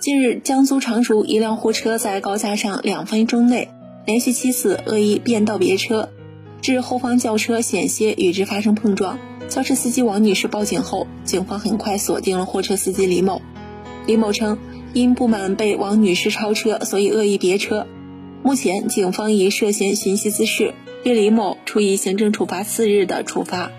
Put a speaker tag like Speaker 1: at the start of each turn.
Speaker 1: 近日江苏常熟一辆货车在高架上两分钟内连续七次恶意变道别车致后方轿车险些与之发生碰撞。轿车司机王女士报警后警方很快锁定了货车司机李某。李某称因不满被王女士超车所以恶意别车。目前警方以涉嫌寻衅滋事对李某处以行政处罚四日的处罚。